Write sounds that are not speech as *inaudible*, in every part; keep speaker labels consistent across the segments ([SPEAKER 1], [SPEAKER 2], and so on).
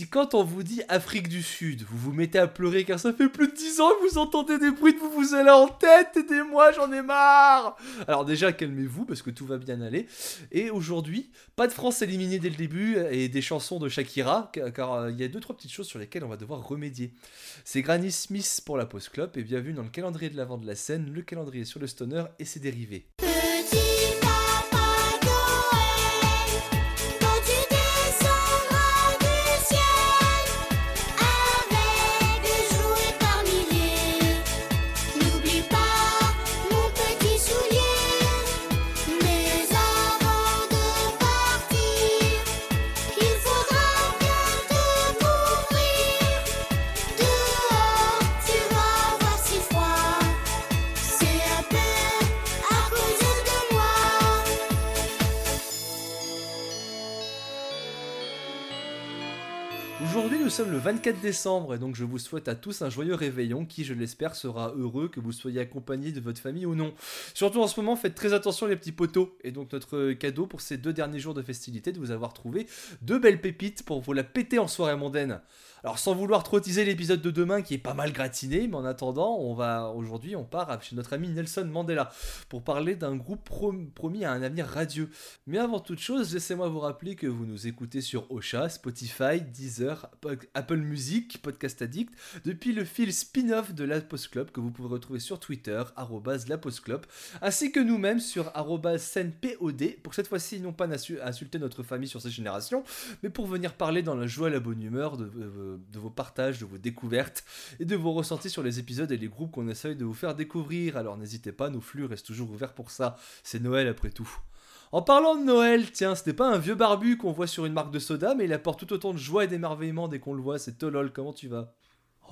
[SPEAKER 1] Si quand on vous dit Afrique du Sud, vous vous mettez à pleurer car ça fait plus de 10 ans que vous entendez des bruits de vous vous allez en tête, aidez-moi, j'en ai marre Alors déjà, calmez-vous parce que tout va bien aller. Et aujourd'hui, pas de France éliminée dès le début et des chansons de Shakira, car euh, il y a deux trois petites choses sur lesquelles on va devoir remédier. C'est Granny Smith pour la Post Club et bienvenue dans le calendrier de l'avant de la scène, le calendrier sur le stoner et ses dérivés. Nous sommes le 24 décembre et donc je vous souhaite à tous un joyeux réveillon qui, je l'espère, sera heureux que vous soyez accompagné de votre famille ou non. Surtout en ce moment, faites très attention les petits poteaux. Et donc notre cadeau pour ces deux derniers jours de festivité, de vous avoir trouvé deux belles pépites pour vous la péter en soirée mondaine. Alors sans vouloir trop teaser l'épisode de demain qui est pas mal gratiné, mais en attendant, on va aujourd'hui on part chez notre ami Nelson Mandela pour parler d'un groupe promis à un avenir radieux. Mais avant toute chose, laissez-moi vous rappeler que vous nous écoutez sur Ocha, Spotify, Deezer, Apple Music, Podcast Addict, depuis le fil spin-off de la Post Club que vous pouvez retrouver sur Twitter la Post Club, ainsi que nous-mêmes sur @snpod pour cette fois-ci non pas insulter notre famille sur ces générations, mais pour venir parler dans la joie et la bonne humeur de de vos partages, de vos découvertes et de vos ressentis sur les épisodes et les groupes qu'on essaye de vous faire découvrir. Alors n'hésitez pas, nos flux restent toujours ouverts pour ça. C'est Noël après tout. En parlant de Noël, tiens, ce n'est pas un vieux barbu qu'on voit sur une marque de soda, mais il apporte tout autant de joie et d'émerveillement dès qu'on le voit. C'est Tolol, comment tu vas?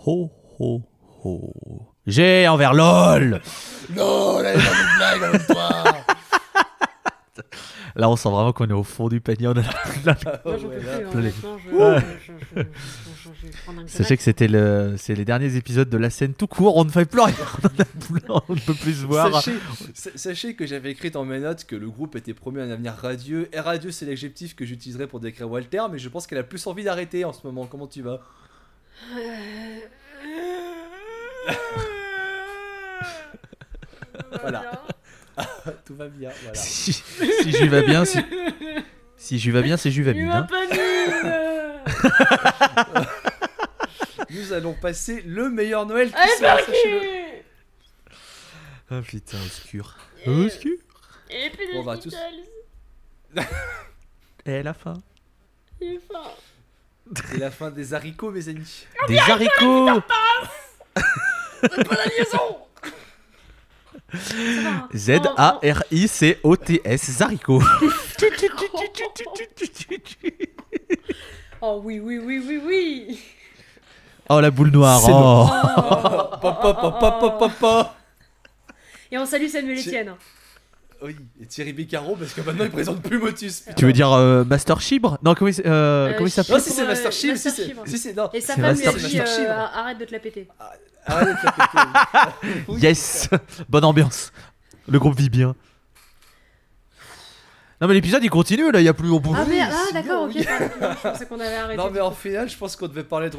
[SPEAKER 2] Ho ho ho. J'ai envers LOL
[SPEAKER 1] LOL, elle une blague avec toi
[SPEAKER 2] Là, on sent vraiment qu'on est au fond du panier. On a Sachez que c'était le, c'est les derniers épisodes de la scène tout court. On ne fait plus rien. *laughs* on ne peut plus se voir.
[SPEAKER 1] Sachez, que j'avais écrit dans mes notes que le groupe était promis un avenir radieux. Et radieux, c'est l'adjectif que j'utiliserai pour décrire Walter, mais je pense qu'elle a plus envie d'arrêter en ce moment. Comment tu vas? Voilà. *laughs* Tout va bien, voilà.
[SPEAKER 2] Si, si je vais bien, si, si je vais bien, c'est Juvamine. Hein. *laughs*
[SPEAKER 1] Nous allons passer le meilleur Noël qui soit,
[SPEAKER 2] sachez-le. Ah putain, obscur. Obscur.
[SPEAKER 3] Et puis bon, bah, tous...
[SPEAKER 2] Et la fin.
[SPEAKER 3] Et fin.
[SPEAKER 1] C'est la fin des haricots, mes amis.
[SPEAKER 2] Des haricots
[SPEAKER 3] C'est pas la liaison
[SPEAKER 2] Z-A-R-I-C-O-T-S, Zariko. *laughs*
[SPEAKER 3] oh oui, oui, oui, oui, oui.
[SPEAKER 2] Oh la boule noire. Oh.
[SPEAKER 3] oh. *laughs* Et on salue Samuel Etienne.
[SPEAKER 1] Oui, et Thierry Beccaro, parce que maintenant il présente plus Motus.
[SPEAKER 2] Tu veux dire euh, Master Chibre? Non, comment, il, euh, euh, comment il s'appelle?
[SPEAKER 1] Non, si c'est Master Chibre, si c'est. non.
[SPEAKER 3] Et sa femme lui a dit arrête de te la péter.
[SPEAKER 1] Ah, arrête de te la
[SPEAKER 2] péter. *laughs* yes Bonne ambiance. Le groupe vit bien. Non mais l'épisode il continue là, il y a plus au bout.
[SPEAKER 3] Ah mais ah d'accord, ok, je pensais qu'on avait arrêté.
[SPEAKER 1] Non mais en final, je pense qu'on devait parler de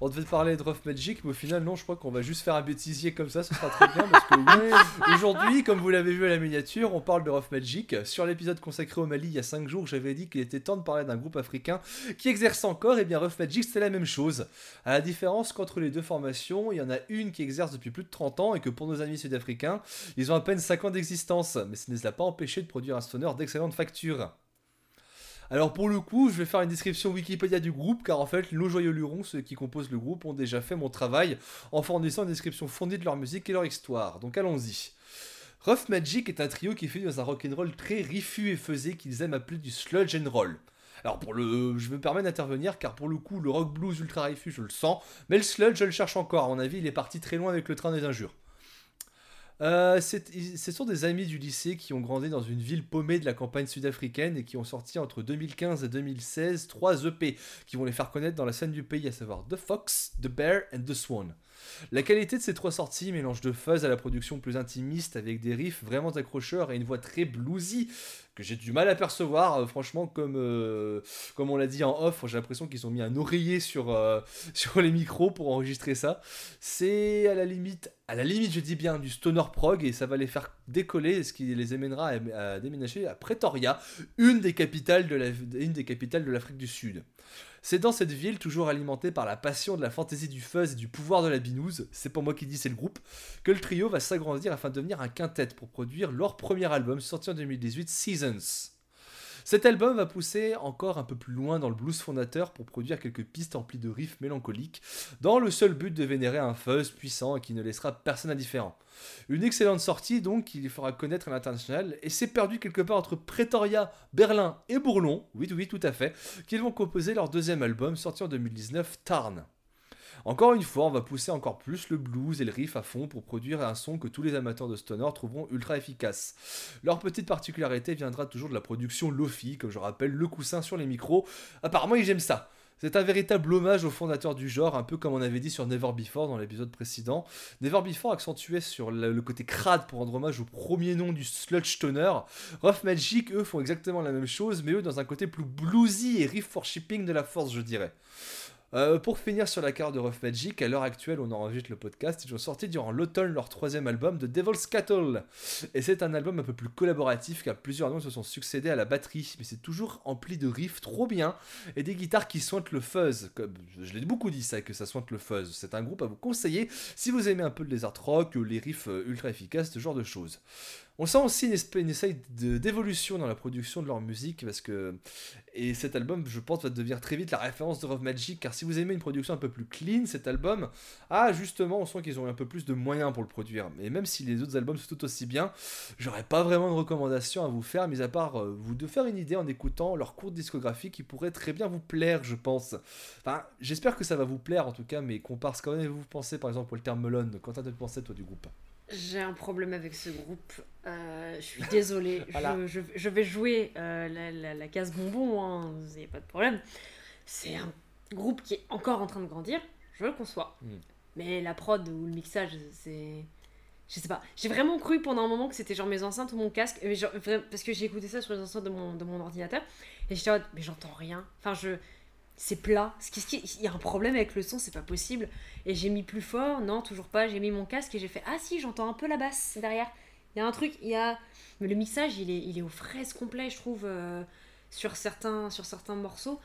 [SPEAKER 1] on devait parler de Rough Magic, mais au final, non, je crois qu'on va juste faire un bêtisier comme ça, ce sera très bien. Parce que *laughs* aujourd'hui, comme vous l'avez vu à la miniature, on parle de Rough Magic. Sur l'épisode consacré au Mali, il y a 5 jours, j'avais dit qu'il était temps de parler d'un groupe africain qui exerce encore, et bien Rough Magic, c'est la même chose. À la différence qu'entre les deux formations, il y en a une qui exerce depuis plus de 30 ans, et que pour nos amis sud-africains, ils ont à peine 5 ans d'existence, mais ça ne les a pas empêchés de produire un stoner d'excellente facture. Alors pour le coup, je vais faire une description Wikipédia du groupe, car en fait, nos joyeux lurons, ceux qui composent le groupe, ont déjà fait mon travail en fournissant une description fournie de leur musique et leur histoire. Donc allons-y. Rough Magic est un trio qui fait dans un rock'n'roll très riffu et faisé qu'ils aiment appeler du sludge and roll. Alors pour le, je me permets d'intervenir car pour le coup le rock blues ultra riffu je le sens, mais le sludge je le cherche encore. À mon avis il est parti très loin avec le train des injures. Euh, ce sont des amis du lycée qui ont grandi dans une ville paumée de la campagne sud-africaine et qui ont sorti entre 2015 et 2016 trois EP qui vont les faire connaître dans la scène du pays, à savoir The Fox, The Bear and The Swan. La qualité de ces trois sorties mélange de fuzz à la production plus intimiste avec des riffs vraiment accrocheurs et une voix très bluesy que j'ai du mal à percevoir. franchement, comme, comme on l'a dit en off, j'ai l'impression qu'ils ont mis un oreiller sur, *laughs* sur les micros pour enregistrer ça. C'est à la limite, à la limite, je dis bien, du stoner prog et ça va les faire décoller, ce qui les amènera à, déménager à Pretoria, une des capitales de l'Afrique du Sud. C'est dans cette ville, toujours alimentée par la passion de la fantaisie du fuzz et du pouvoir de la binouse, c'est pas moi qui dis, c'est le groupe, que le trio va s'agrandir afin de devenir un quintet pour produire leur premier album sorti en 2018, Seasons. Cet album va pousser encore un peu plus loin dans le blues fondateur pour produire quelques pistes emplies de riffs mélancoliques, dans le seul but de vénérer un fuzz puissant et qui ne laissera personne indifférent. Une excellente sortie donc qui lui fera connaître à l'international et s'est perdu quelque part entre Pretoria, Berlin et Bourlon, oui oui tout à fait, qu'ils vont composer leur deuxième album sorti en 2019, Tarn. Encore une fois, on va pousser encore plus le blues et le riff à fond pour produire un son que tous les amateurs de stoner trouveront ultra efficace. Leur petite particularité viendra toujours de la production Lofi, comme je rappelle, le coussin sur les micros. Apparemment, ils aiment ça. C'est un véritable hommage au fondateur du genre, un peu comme on avait dit sur Never Before dans l'épisode précédent. Never Before accentuait sur le, côté crade pour rendre hommage au premier nom du sludge toner. Rough Magic, eux, font exactement la même chose, mais eux dans un côté plus bluesy et riff for shipping de la force, je dirais. Euh, pour finir sur la carte de Rough Magic, à l'heure actuelle, on enregistre le podcast. Ils ont sorti durant l'automne leur troisième album, The Devil's Cattle. Et c'est un album un peu plus collaboratif car plusieurs noms se sont succédés à la batterie. Mais c'est toujours empli de riffs trop bien et des guitares qui sointent le fuzz. Je l'ai beaucoup dit ça, que ça sointe le fuzz. C'est un groupe à vous conseiller si vous aimez un peu le desert rock, les riffs euh, ultra efficaces, ce genre de choses. On sent aussi une, espèce, une d'évolution dans la production de leur musique parce que et cet album, je pense, va devenir très vite la référence de Rough Magic car si vous aimez une production un peu plus clean, cet album, ah justement, on sent qu'ils ont un peu plus de moyens pour le produire. Mais même si les autres albums sont tout aussi bien, j'aurais pas vraiment de recommandations à vous faire, mis à part euh, vous de faire une idée en écoutant leur courte discographie qui pourrait très bien vous plaire, je pense. Enfin, j'espère que ça va vous plaire en tout cas, mais comparse quand même vous pensez par exemple Walter Melon. Quand t'as de penser toi du groupe?
[SPEAKER 3] J'ai un problème avec ce groupe. Euh, je suis désolée. *laughs* je, je, vais jouer euh, la, la, case bonbon, hein, vous n'avez pas de problème. C'est un groupe qui est encore en train de grandir, je le conçois. Hmm. Mais la prod ou le mixage, c'est. Je sais pas. J'ai vraiment cru pendant un moment que c'était genre mes enceintes ou mon casque. Mais genre, parce que j'ai écouté ça sur les enceintes de mon, de mon ordinateur. Et j'étais en mode, mais j'entends rien. Enfin, je c'est plat. Il y a un problème avec le son, c'est pas possible. Et j'ai mis plus fort, non, toujours pas. J'ai mis mon casque et j'ai fait Ah si, j'entends un peu la basse derrière. Il y a un truc, il y a. Mais le mixage, il est, il est aux fraises complet, je trouve, euh, sur, certains, sur certains morceaux.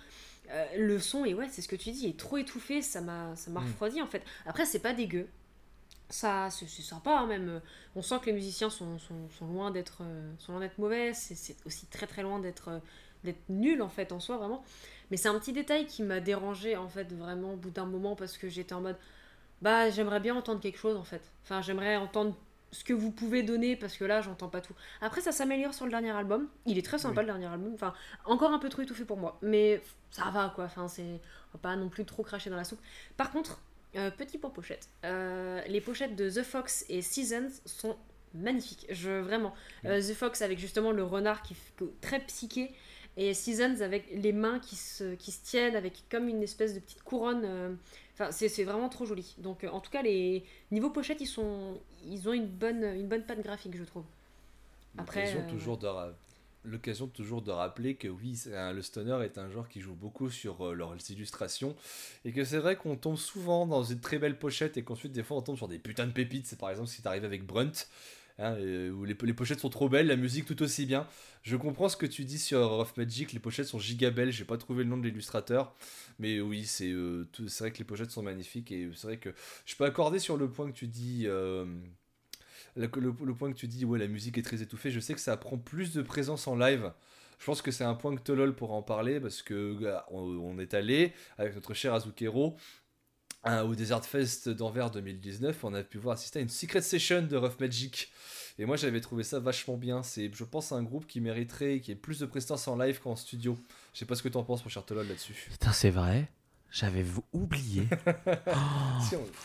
[SPEAKER 3] Euh, le son, et ouais, c'est ce que tu dis, il est trop étouffé, ça m'a mm. refroidi en fait. Après, c'est pas dégueu. Ça, c'est sympa hein, même. On sent que les musiciens sont, sont, sont loin d'être euh, mauvais, c'est aussi très très loin d'être d'être nul en fait en soi vraiment. Mais c'est un petit détail qui m'a dérangé en fait vraiment au bout d'un moment parce que j'étais en mode bah j'aimerais bien entendre quelque chose en fait. Enfin j'aimerais entendre ce que vous pouvez donner parce que là j'entends pas tout. Après ça s'améliore sur le dernier album. Il est très sympa le dernier album. Enfin encore un peu trop étouffé pour moi, mais ça va quoi. Enfin c'est pas non plus trop cracher dans la soupe. Par contre euh, petit point pochette. Euh, les pochettes de The Fox et Seasons sont magnifiques. Je vraiment euh, The Fox avec justement le renard qui est très psyché et Seasons avec les mains qui se, qui se tiennent, avec comme une espèce de petite couronne. euh, Enfin, c'est c'est vraiment trop joli. Donc, euh, en tout cas, les niveaux pochettes, ils, sont, ils ont une bonne, une bonne patte graphique, je trouve.
[SPEAKER 1] Après, L'occasion euh, toujours de l'occasion toujours de rappeler que oui, le stoner est un genre qui joue beaucoup sur leurs illustrations et que c'est vrai qu'on tombe souvent dans une très belle pochette et qu'ensuite des fois on tombe sur des putains de pépites. C'est par exemple ce qui t'arrive avec Brunt. Hein, où les, pochettes sont trop belles, la musique tout aussi bien. Je comprends ce que tu dis sur Rough Magic, les pochettes sont giga belles, j'ai pas trouvé le nom de l'illustrateur, mais oui, c'est euh, vrai que les pochettes sont magnifiques et c'est vrai que je peux accorder sur le point que tu dis. Euh, le, point que tu dis, ouais, la musique est très étouffée, je sais que ça prend plus de présence en live. Je pense que c'est un point que Tolol pourra en parler parce que on, est allé avec notre cher Azukero au Desert Fest d'Anvers 2019, on a pu voir assister à une secret session de Rough Magic. Et moi j'avais trouvé ça vachement bien. C'est, je pense, un groupe qui mériterait, qui ait plus de prestance en live qu'en studio. Je sais pas ce que tu en penses, mon cher Tolol, là-dessus.
[SPEAKER 2] Putain, c'est vrai. J'avais oublié. *laughs*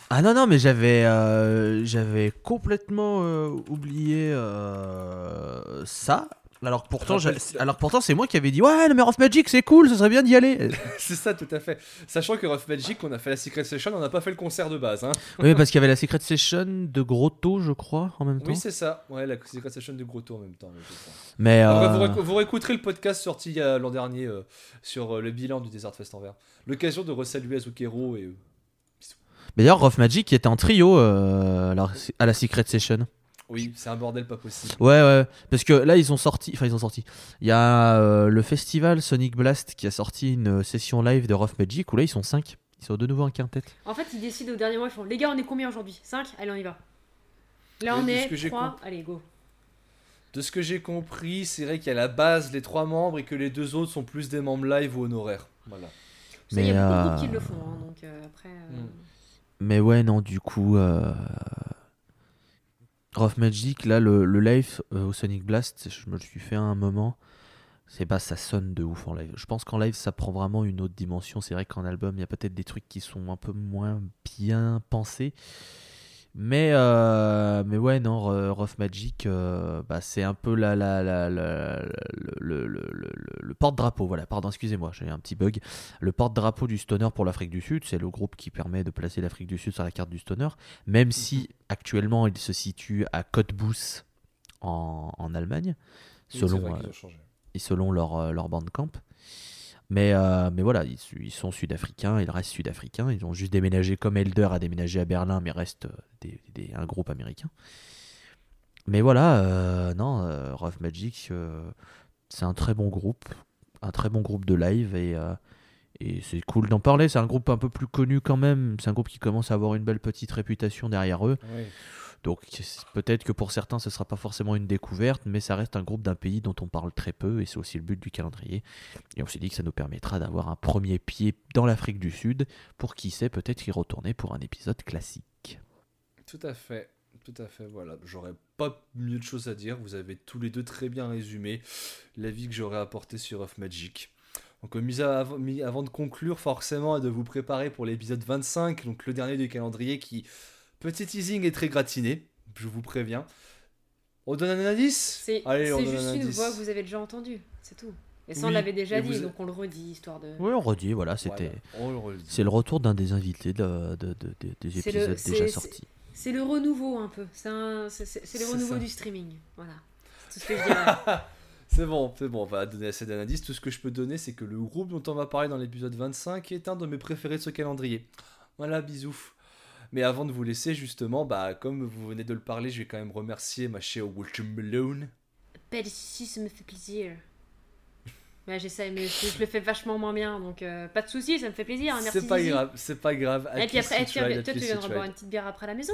[SPEAKER 2] Ah non, non, mais j'avais euh, j'avais complètement euh, oublié euh, ça. Alors pourtant, alors pourtant c'est moi qui avais dit ouais, le Mayor of Magic c'est cool, ce serait bien d'y aller. *laughs*
[SPEAKER 1] c'est ça, tout à fait. Sachant que Rough Magic, on a fait la Secret Session, on n'a pas fait le concert de base. Hein.
[SPEAKER 2] oui, parce qu'il y avait la Secret Session de Grotto, je crois, en même temps.
[SPEAKER 1] Oui, c'est ça. Ouais, la Secret Session de Grotto en même temps.
[SPEAKER 2] Mais euh,
[SPEAKER 1] vous, réécou- vous réécouterez le podcast sorti a l'an dernier euh, sur euh, le bilan du Desert Fest Anvers. L'occasion de resaluer Azukero et. euh,
[SPEAKER 2] mais d'ailleurs, Rough Magic était en trio euh, à la Secret Session.
[SPEAKER 1] Oui, c'est un bordel pas possible.
[SPEAKER 2] Ouais, ouais, parce que là ils ont sorti, enfin ils ont sorti. Il y a euh, le festival Sonic Blast qui a sorti une session live de Rough Magic où là ils sont 5 Ils sont de nouveau en quintet.
[SPEAKER 3] En fait, ils décident au dernier moment, ils font Les gars, on est combien aujourd'hui? 5 Allez, on y va. Là, on est
[SPEAKER 1] que j'ai
[SPEAKER 3] 3. Allez, go.
[SPEAKER 1] De ce que j'ai compris, c'est vrai qu'il y a la base, les trois membres, et que les deux autres sont plus des membres live ou honoraires. Voilà.
[SPEAKER 3] Ça, il y a
[SPEAKER 2] Mais,
[SPEAKER 3] beaucoup de
[SPEAKER 2] euh,
[SPEAKER 3] groupes qui le font, hein, donc euh, après. euh,
[SPEAKER 1] Mm.
[SPEAKER 2] Mais ouais, non, du coup, euh... Rough Magic, là, le, live euh, au Sonic Blast, je me le suis fait à un moment. C'est pas, ça sonne de ouf en live. Je pense qu'en live, ça prend vraiment une autre dimension. C'est vrai qu'en album, il y a peut-être des trucs qui sont un peu moins bien pensés. Mais, euh, mais ouais, non, Ro- Rough Magic, euh, bah, c'est un peu la, la, la, la- le, le, le, le- le porte-drapeau. Voilà, pardon, excusez-moi, j'ai un petit bug. Le porte-drapeau du stoner pour l'Afrique du Sud, c'est le groupe qui permet de placer l'Afrique du Sud sur la carte du stoner, même si actuellement il se situe à Cottbus en, en Allemagne,
[SPEAKER 1] Oui,
[SPEAKER 2] selon, euh, et selon leur, leur bandcamp. Mais, euh, mais voilà, ils, sont sud-africains, ils restent sud-africains. Ils ont juste déménagé comme Elder a déménagé à Berlin, mais restent euh, un groupe américain. Mais voilà, euh, non, Rough Magic, c'est un très bon groupe, un très bon groupe de live et, et c'est cool d'en parler. C'est un groupe un peu plus connu quand même. C'est un groupe qui commence à avoir une belle petite réputation derrière eux.
[SPEAKER 1] Oui.
[SPEAKER 2] Donc peut-être que pour certains ce sera pas forcément une découverte, mais ça reste un groupe d'un pays dont on parle très peu et c'est aussi le but du calendrier. Et on s'est dit que ça nous permettra d'avoir un premier pied dans l'Afrique du Sud pour qui sait peut-être y retourner pour un épisode classique.
[SPEAKER 1] Tout à fait. Tout à fait, voilà. J'aurais pas mieux de choses à dire. Vous avez tous les deux très bien résumé l'avis que j'aurais apporté sur Off Magic. Donc, euh, mis- avant de conclure, forcément, et de vous préparer pour l'épisode 25, donc le dernier du calendrier qui, petit teasing, est très gratiné. Je vous préviens. On donne un indice
[SPEAKER 3] C'est juste
[SPEAKER 1] un
[SPEAKER 3] une
[SPEAKER 1] indice.
[SPEAKER 3] voix que vous avez déjà entendue, c'est tout. Et ça, on l'avait déjà
[SPEAKER 1] et
[SPEAKER 3] dit,
[SPEAKER 1] vous-
[SPEAKER 3] donc on le redit, histoire de.
[SPEAKER 2] Oui, on redit, voilà, c'était.
[SPEAKER 1] Voilà, on le redit.
[SPEAKER 2] C'est le retour d'un des invités de, de- de- de- des
[SPEAKER 3] le-
[SPEAKER 2] épisodes déjà sortis.
[SPEAKER 3] C'est le renouveau un peu. C'est le renouveau
[SPEAKER 1] ça.
[SPEAKER 3] du streaming. Voilà. C'est tout ce que je dirais. *laughs*
[SPEAKER 1] C'est bon, c'est bon, on va donner assez d'indices. Tout ce que je peux donner, c'est que le groupe dont on va parler dans l'épisode 25 est un de mes préférés de ce calendrier. Voilà, bisous. Mais avant de vous laisser, justement, bah, comme vous venez de le parler, je vais quand même remercier ma chère Walter Malone.
[SPEAKER 3] Pas de soucis, ça me fait plaisir. Ouais, *laughs* j'essaie, mais je, je le fais vachement moins bien, donc euh, pas de soucis, ça me fait plaisir. hein, merci.
[SPEAKER 1] C'est pas
[SPEAKER 3] Zizi.
[SPEAKER 1] grave, c'est pas grave.
[SPEAKER 3] Et puis après, eh,
[SPEAKER 1] Attitude,
[SPEAKER 3] toi, tu viendras boire une petite bière après la maison.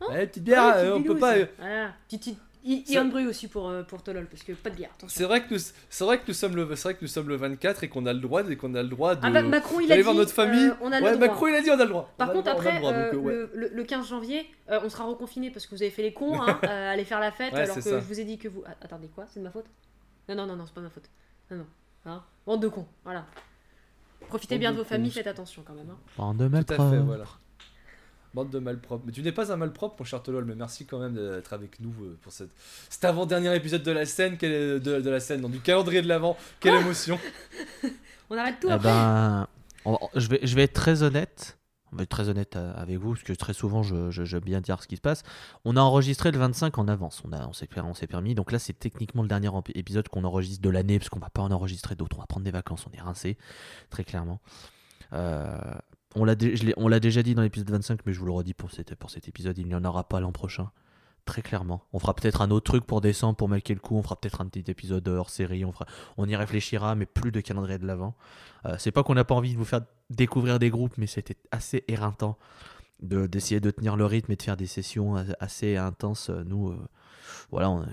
[SPEAKER 3] Hein?
[SPEAKER 1] Ouais, petite bière,
[SPEAKER 3] Ouais,
[SPEAKER 1] euh, on peut pas. euh,
[SPEAKER 3] Voilà. Petite, petite- I-
[SPEAKER 1] Ça-
[SPEAKER 3] Ian Bru aussi pour, euh, pour Tolol, parce que pas de bière.
[SPEAKER 1] C'est vrai que nous, c'est vrai que nous sommes le, c'est vrai que nous sommes le 24 et qu'on a le droit, et qu'on a le droit de.
[SPEAKER 3] Ah bah, Macron, il a
[SPEAKER 1] d'aller
[SPEAKER 3] dit.
[SPEAKER 1] voir notre famille.
[SPEAKER 3] euh, on a
[SPEAKER 1] ouais,
[SPEAKER 3] le droit.
[SPEAKER 1] Macron, il a dit on a le droit.
[SPEAKER 3] Par
[SPEAKER 1] On a le
[SPEAKER 3] contre,
[SPEAKER 1] droit, on a le
[SPEAKER 3] après,
[SPEAKER 1] droit,
[SPEAKER 3] euh,
[SPEAKER 1] donc, ouais.
[SPEAKER 3] le, le- le 15 janvier, euh, on sera reconfiné parce que vous avez fait les cons, hein, *laughs* euh, aller faire la fête,
[SPEAKER 1] Ouais,
[SPEAKER 3] alors que
[SPEAKER 1] ça.
[SPEAKER 3] je vous ai dit que vous. Ah, attendez, quoi C'est de ma faute? Non, non, non, non, c'est pas ma faute. Non, non. Hein Bande de cons, voilà. Profitez
[SPEAKER 1] Bande
[SPEAKER 3] bien
[SPEAKER 1] de
[SPEAKER 3] de vos familles, faites attention quand même. Hein.
[SPEAKER 2] Bande de
[SPEAKER 1] Tout à fait, voilà. Bande de malpropres. Mais tu n'es pas un malpropre, mon cher Tolol, mais merci quand même d'être avec nous euh, pour cette... cet avant-dernier épisode de la scène, de, de la scène, non, du calendrier de l'avant. Quelle émotion. *laughs*
[SPEAKER 3] On arrête tout
[SPEAKER 2] Eh
[SPEAKER 3] après
[SPEAKER 2] ben, on- je, vais, je vais être très honnête. On va être très honnête euh, avec vous, parce que très souvent, je, je- j'aime bien dire ce qui se passe. On a enregistré le 25 en avance. On, a, on, s'est, on s'est permis. Donc là, c'est techniquement le dernier épisode qu'on enregistre de l'année, parce qu'on va pas en enregistrer d'autres. On va prendre des vacances. On est rincé, très clairement. Euh, on, l'a déjà dit dans l'épisode 25, mais je vous le redis pour, cet- épisode. Il n'y en aura pas l'an prochain. Très clairement. On fera peut-être un autre truc pour décembre, pour marquer le coup. On fera peut-être un petit épisode hors série. On, y réfléchira, mais plus de calendrier de l'avant. Euh, c'est pas qu'on n'a pas envie de vous faire découvrir des groupes, mais c'était assez éreintant de, d'essayer de tenir le rythme et de faire des sessions assez intenses. Nous, euh, voilà. euh,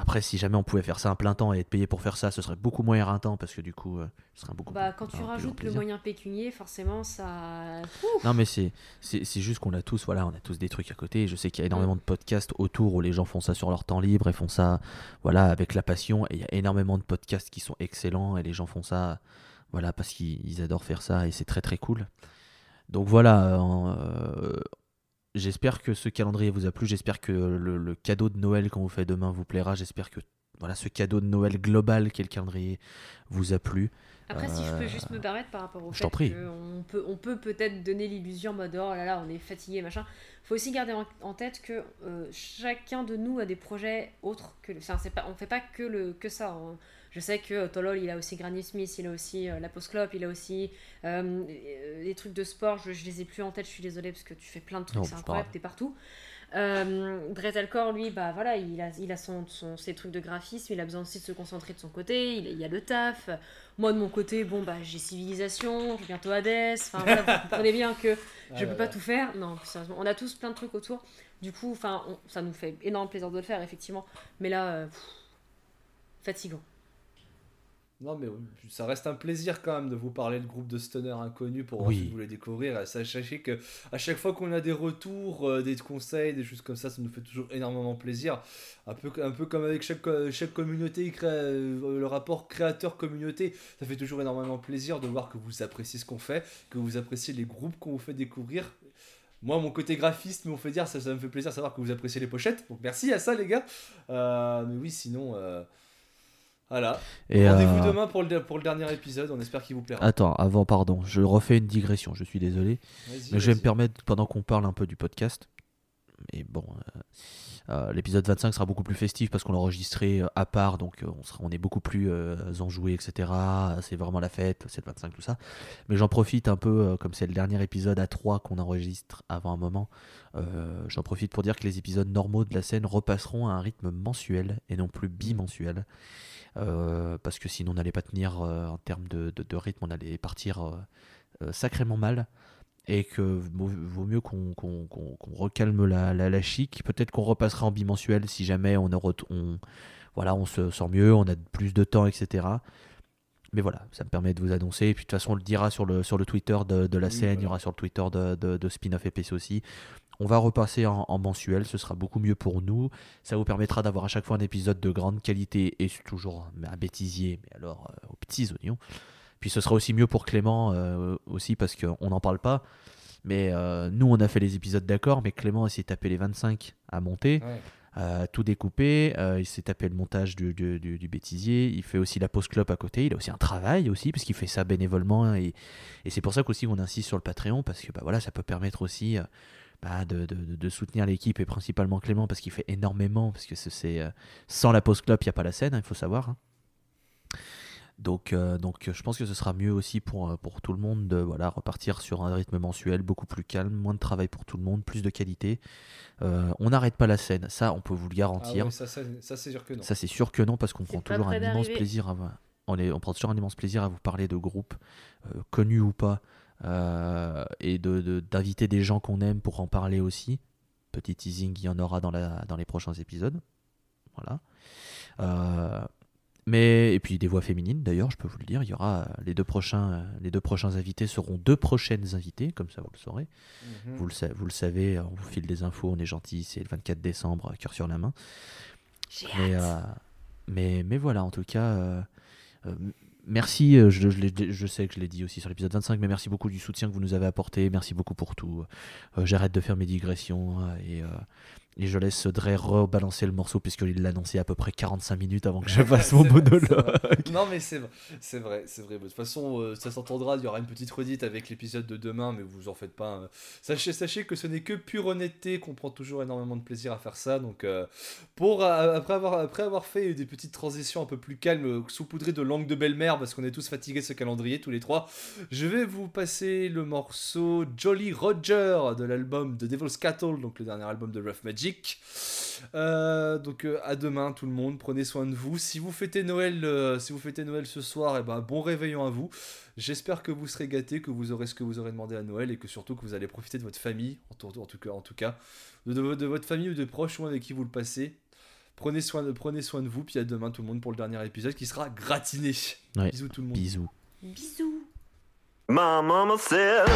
[SPEAKER 2] après, si jamais on pouvait faire ça un plein temps et être payé pour faire ça, ce serait beaucoup moins éreintant parce que du coup, euh, ce serait beaucoup
[SPEAKER 3] Bah,
[SPEAKER 2] plus-
[SPEAKER 3] quand tu rajoutes le moyen pécunier, forcément, ça.
[SPEAKER 2] Non mais c'est juste qu'on a tous voilà on a tous des trucs à côté. Je sais qu'il y a énormément de podcasts autour où les gens font ça sur leur temps libre et font ça voilà avec la passion. Et il y a énormément de podcasts qui sont excellents et les gens font ça voilà parce qu'ils ils adorent faire ça et c'est très très cool. Donc voilà. euh, J'espère que ce calendrier vous a plu. J'espère que le, cadeau de Noël qu'on vous fait demain vous plaira. J'espère que voilà, ce cadeau de Noël global qu'est le calendrier vous a plu.
[SPEAKER 3] Après, si je peux juste me permettre par rapport au
[SPEAKER 2] Je
[SPEAKER 3] fait qu'on peut, on peut peut-être donner l'illusion en mode oh là là, on est fatigué, machin. faut aussi garder en, en tête que euh, chacun de nous a des projets autres que le. Enfin, c'est pas, on fait pas que, le, que ça. hein. Je sais que euh, Tolol, il a aussi Granny Smith, il a aussi euh, la Post Club, il a aussi euh, euh, des trucs de sport. Je, je les ai plus en tête, je suis désolée parce que tu fais plein de trucs, c'est incroyable, t'es partout. Euh, lui, bah voilà, il a, il a son, son- ses trucs de graphisme, il a besoin aussi de se concentrer de son côté, il, il y a le taf. Moi, de mon côté, bon, bah j'ai Civilisation, j'ai bientôt Hades, enfin voilà, vous comprenez bien que *laughs* je
[SPEAKER 1] Ah
[SPEAKER 3] peux pas tout faire. Non, sérieusement, on a tous plein de trucs autour. Du coup, enfin, ça nous fait énorme plaisir de le faire, effectivement. Mais là, euh, pff, fatigant.
[SPEAKER 1] Non, mais ça reste un plaisir quand même de vous parler de groupe de stunner inconnus pour
[SPEAKER 2] Oui.
[SPEAKER 1] vous les découvrir. Et sachez que à chaque fois qu'on a des retours, euh, des conseils, des choses comme ça, ça nous fait toujours énormément plaisir. Un peu, un peu comme avec chaque, euh, chaque communauté, euh, le rapport créateur-communauté, ça fait toujours énormément plaisir de voir que vous appréciez ce qu'on fait, que vous appréciez les groupes qu'on vous fait découvrir. Moi, mon côté graphiste me fait dire, ça, ça me fait plaisir de savoir que vous appréciez les pochettes. Donc merci à ça, les gars. Euh, mais oui, sinon, euh, voilà. Rendez-vous
[SPEAKER 2] euh,
[SPEAKER 1] demain pour le, pour le dernier épisode, on espère qu'il vous plaira.
[SPEAKER 2] Attends, avant, pardon, je refais une digression, je suis désolé. Mais je vais me permettre, pendant qu'on parle un peu du podcast, mais bon, euh, l'épisode 25 sera beaucoup plus festif parce qu'on l'a enregistré euh, à part, donc euh, on, est beaucoup plus enjoué, etc. C'est vraiment la fête, c'est le 25, tout ça. Mais j'en profite un peu, comme c'est le dernier épisode à 3 qu'on enregistre avant un moment, j'en profite pour dire que les épisodes normaux de la scène repasseront à un rythme mensuel et non plus bimensuel. Parce que sinon on n'allait pas tenir en termes de, rythme, on allait partir sacrément mal et que vaut, mieux qu'on recalme la, la, la chic. Peut-être qu'on repassera en bimensuel si jamais on, a on, voilà, on se sent mieux, on a plus de temps, etc. Mais voilà, ça me permet de vous annoncer. Et puis de toute façon, on le dira sur le, sur le Twitter de, de la
[SPEAKER 1] Oui,
[SPEAKER 2] scène, il y aura sur le Twitter de, de, de Spin-off EPC aussi. On va repasser en, en mensuel, ce sera beaucoup mieux pour nous. Ça vous permettra d'avoir à chaque fois un épisode de grande qualité et toujours un bêtisier, mais alors euh, aux petits oignons. Puis ce sera aussi mieux pour Clément euh, aussi parce qu'on n'en parle pas. Mais euh, nous, on a fait les épisodes d'accord, mais Clément s'est tapé les 25 à monter,
[SPEAKER 1] Ouais.
[SPEAKER 2] euh, tout découpé. euh, il s'est tapé le montage du, du, du- du bêtisier. Il fait aussi la pause club à côté. Il a aussi un travail aussi, parce qu'il fait ça bénévolement. Et, et c'est pour ça qu'aussi on insiste sur le Patreon, parce que bah, voilà, ça peut permettre aussi euh, bah, de, de- soutenir l'équipe et principalement Clément, parce qu'il fait énormément. Parce que c'est- sans la pause club, il n'y a pas la scène, hein, il faut savoir. hein. Donc, euh, donc je pense que ce sera mieux aussi pour, euh, pour tout le monde de voilà, repartir sur un rythme mensuel beaucoup plus calme, moins de travail pour tout le monde, plus de qualité. Euh, on n'arrête pas la scène, ça on peut vous le
[SPEAKER 1] Ah
[SPEAKER 2] garantir.
[SPEAKER 1] ouais, ça, ça, ça, c'est sûr que non.
[SPEAKER 2] Ça c'est sûr que non parce qu'on prend toujours un immense plaisir à on, est, on prend toujours un immense plaisir à vous parler de groupes euh, connus ou pas euh, et de de- d'inviter des gens qu'on aime pour en parler aussi. Petit teasing, il y en aura dans, la, dans les prochains épisodes. Voilà. Mais et puis des voix féminines d'ailleurs, je peux vous le dire, il y aura euh, les deux prochains euh, les deux prochains invités seront deux prochaines invitées, comme ça vous le saurez.
[SPEAKER 1] Mhm.
[SPEAKER 2] Vous le, sa- vous le savez, on vous file des infos, on est gentil, c'est le 24 décembre, cœur sur la main. Mais, euh, mais, mais voilà, en tout cas, euh, euh, merci. Je, je, sais que je l'ai dit aussi sur l'épisode 25, mais merci beaucoup du soutien que vous nous avez apporté. Merci beaucoup pour tout. J'arrête de faire mes digressions euh, et, et je laisse Dre rebalancer le morceau puisqu'il l'a annoncé à peu près 45 minutes avant que je *laughs* fasse mon monologue.
[SPEAKER 1] Non, mais c'est vrai, c'est vrai, c'est vrai. De toute façon, euh, ça s'entendra. Il y aura une petite redite avec l'épisode de demain, mais vous en faites pas. hein. Sachez, sachez que ce n'est que pure honnêteté, qu'on prend toujours énormément de plaisir à faire ça. Donc, euh, pour euh, après avoir après avoir fait des petites transitions un peu plus calmes, saupoudrées de langue de belle-mère, parce qu'on est tous fatigués de ce calendrier tous les trois, je vais vous passer le morceau Jolly Roger de l'album de Devil's Cattle, donc le dernier album de Rough Magic. Euh, donc euh, à demain tout le monde, prenez soin de vous. Si vous fêtez Noël, euh, si vous fêtez Noël ce soir, et ben bon réveillon à vous. J'espère que vous serez gâtés, que vous aurez ce que vous aurez demandé à Noël et que surtout que vous allez profiter de votre famille, en tout, en tout cas, en tout cas, de, de- de votre famille ou de proches ou avec qui vous le passez. Prenez soin de, prenez soin de vous, puis à demain tout le monde pour le dernier épisode qui sera gratiné.
[SPEAKER 2] Ouais.
[SPEAKER 1] Bisous tout le monde.
[SPEAKER 2] Bisous.
[SPEAKER 3] Bisous.
[SPEAKER 4] My mama said,